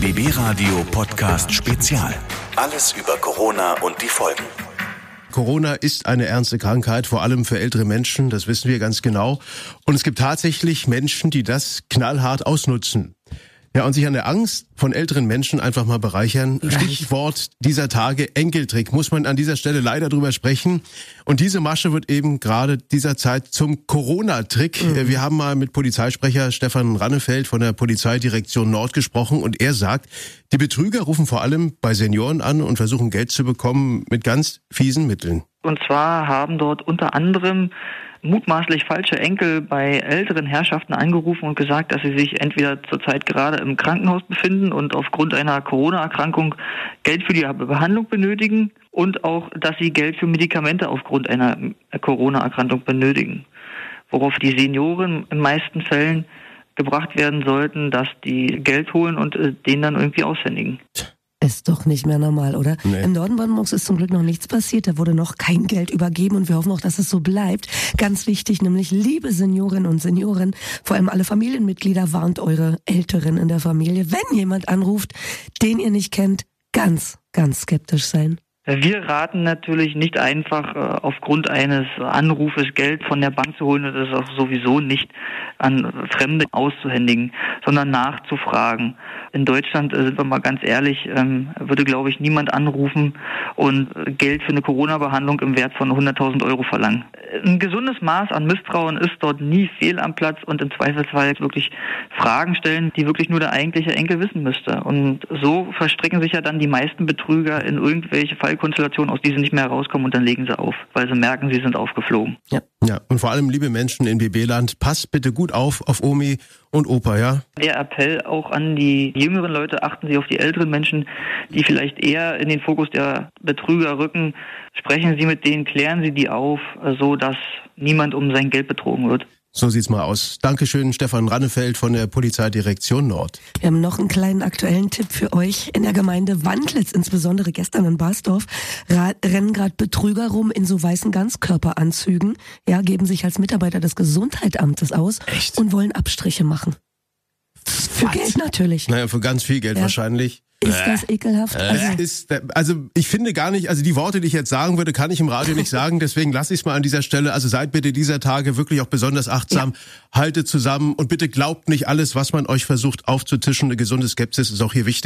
BB Radio Podcast Spezial. Alles über Corona und die Folgen. Corona ist eine ernste Krankheit, vor allem für ältere Menschen, das wissen wir ganz genau. Und es gibt tatsächlich Menschen, die das knallhart ausnutzen. Ja, und sich an der Angst von älteren Menschen einfach mal bereichern. Stichwort dieser Tage Enkeltrick. Muss man an dieser Stelle leider drüber sprechen. Und diese Masche wird eben gerade dieser Zeit zum Corona-Trick. Mhm. Wir haben mal mit Polizeisprecher Stefan Rannefeld von der Polizeidirektion Nord gesprochen und er sagt, die Betrüger rufen vor allem bei Senioren an und versuchen Geld zu bekommen mit ganz fiesen Mitteln. Und zwar haben dort unter anderem mutmaßlich falsche Enkel bei älteren Herrschaften angerufen und gesagt, dass sie sich entweder zurzeit gerade im Krankenhaus befinden und aufgrund einer Corona-Erkrankung Geld für die Behandlung benötigen und auch, dass sie Geld für Medikamente aufgrund einer Corona-Erkrankung benötigen. Worauf die Senioren in meisten Fällen gebracht werden sollten, dass die Geld holen und äh, den dann irgendwie aushändigen. Ist doch nicht mehr normal, oder? Nee. Im Norden Brandenburgs ist zum Glück noch nichts passiert. Da wurde noch kein Geld übergeben und wir hoffen auch, dass es so bleibt. Ganz wichtig, nämlich liebe Seniorinnen und Senioren, vor allem alle Familienmitglieder, warnt eure Älteren in der Familie, wenn jemand anruft, den ihr nicht kennt, ganz, ganz skeptisch sein. Wir raten natürlich nicht einfach äh, aufgrund eines Anrufes Geld von der Bank zu holen und das auch sowieso nicht an Fremde auszuhändigen, sondern nachzufragen. In Deutschland, äh, sind wir mal ganz ehrlich, ähm, würde, glaube ich, niemand anrufen und Geld für eine Corona-Behandlung im Wert von 100.000 Euro verlangen. Ein gesundes Maß an Misstrauen ist dort nie fehl am Platz und im Zweifelsfall wirklich Fragen stellen, die wirklich nur der eigentliche Enkel wissen müsste. Und so verstricken sich ja dann die meisten Betrüger in irgendwelche Fall Konstellation, aus die sie nicht mehr herauskommen und dann legen sie auf, weil sie merken, sie sind aufgeflogen. Ja, ja. und vor allem, liebe Menschen in BB-Land, passt bitte gut auf auf Omi und Opa, ja? Der Appell auch an die jüngeren Leute, achten Sie auf die älteren Menschen, die vielleicht eher in den Fokus der Betrüger rücken. Sprechen Sie mit denen, klären Sie die auf, so dass niemand um sein Geld betrogen wird. So sieht's mal aus. Dankeschön, Stefan Rannefeld von der Polizeidirektion Nord. Wir haben noch einen kleinen aktuellen Tipp für euch. In der Gemeinde Wandlitz, insbesondere gestern in Basdorf, rennen gerade Betrüger rum in so weißen Ganzkörperanzügen, ja, geben sich als Mitarbeiter des Gesundheitsamtes aus Echt? und wollen Abstriche machen. Für Was? Geld natürlich. Naja, für ganz viel Geld ja. wahrscheinlich. Ist das ekelhaft? Also, ist, also ich finde gar nicht, also die Worte, die ich jetzt sagen würde, kann ich im Radio nicht sagen, deswegen lasse ich es mal an dieser Stelle. Also seid bitte dieser Tage wirklich auch besonders achtsam, ja. haltet zusammen und bitte glaubt nicht alles, was man euch versucht aufzutischen. Eine gesunde Skepsis ist auch hier wichtig.